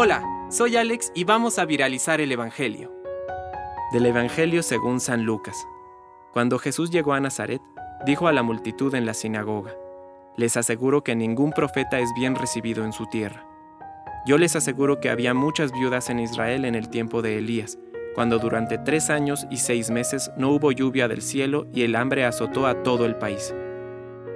Hola, soy Alex y vamos a viralizar el Evangelio. Del Evangelio según San Lucas. Cuando Jesús llegó a Nazaret, dijo a la multitud en la sinagoga, Les aseguro que ningún profeta es bien recibido en su tierra. Yo les aseguro que había muchas viudas en Israel en el tiempo de Elías, cuando durante tres años y seis meses no hubo lluvia del cielo y el hambre azotó a todo el país.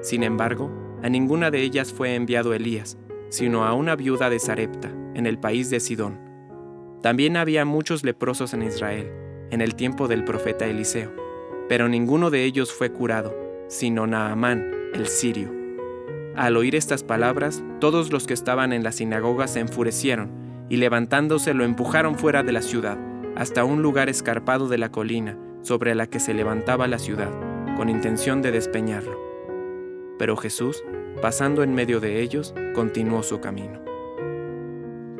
Sin embargo, a ninguna de ellas fue enviado Elías, sino a una viuda de Sarepta, en el país de Sidón. También había muchos leprosos en Israel, en el tiempo del profeta Eliseo, pero ninguno de ellos fue curado, sino Naamán, el sirio. Al oír estas palabras, todos los que estaban en la sinagoga se enfurecieron, y levantándose lo empujaron fuera de la ciudad, hasta un lugar escarpado de la colina, sobre la que se levantaba la ciudad, con intención de despeñarlo. Pero Jesús, pasando en medio de ellos, continuó su camino.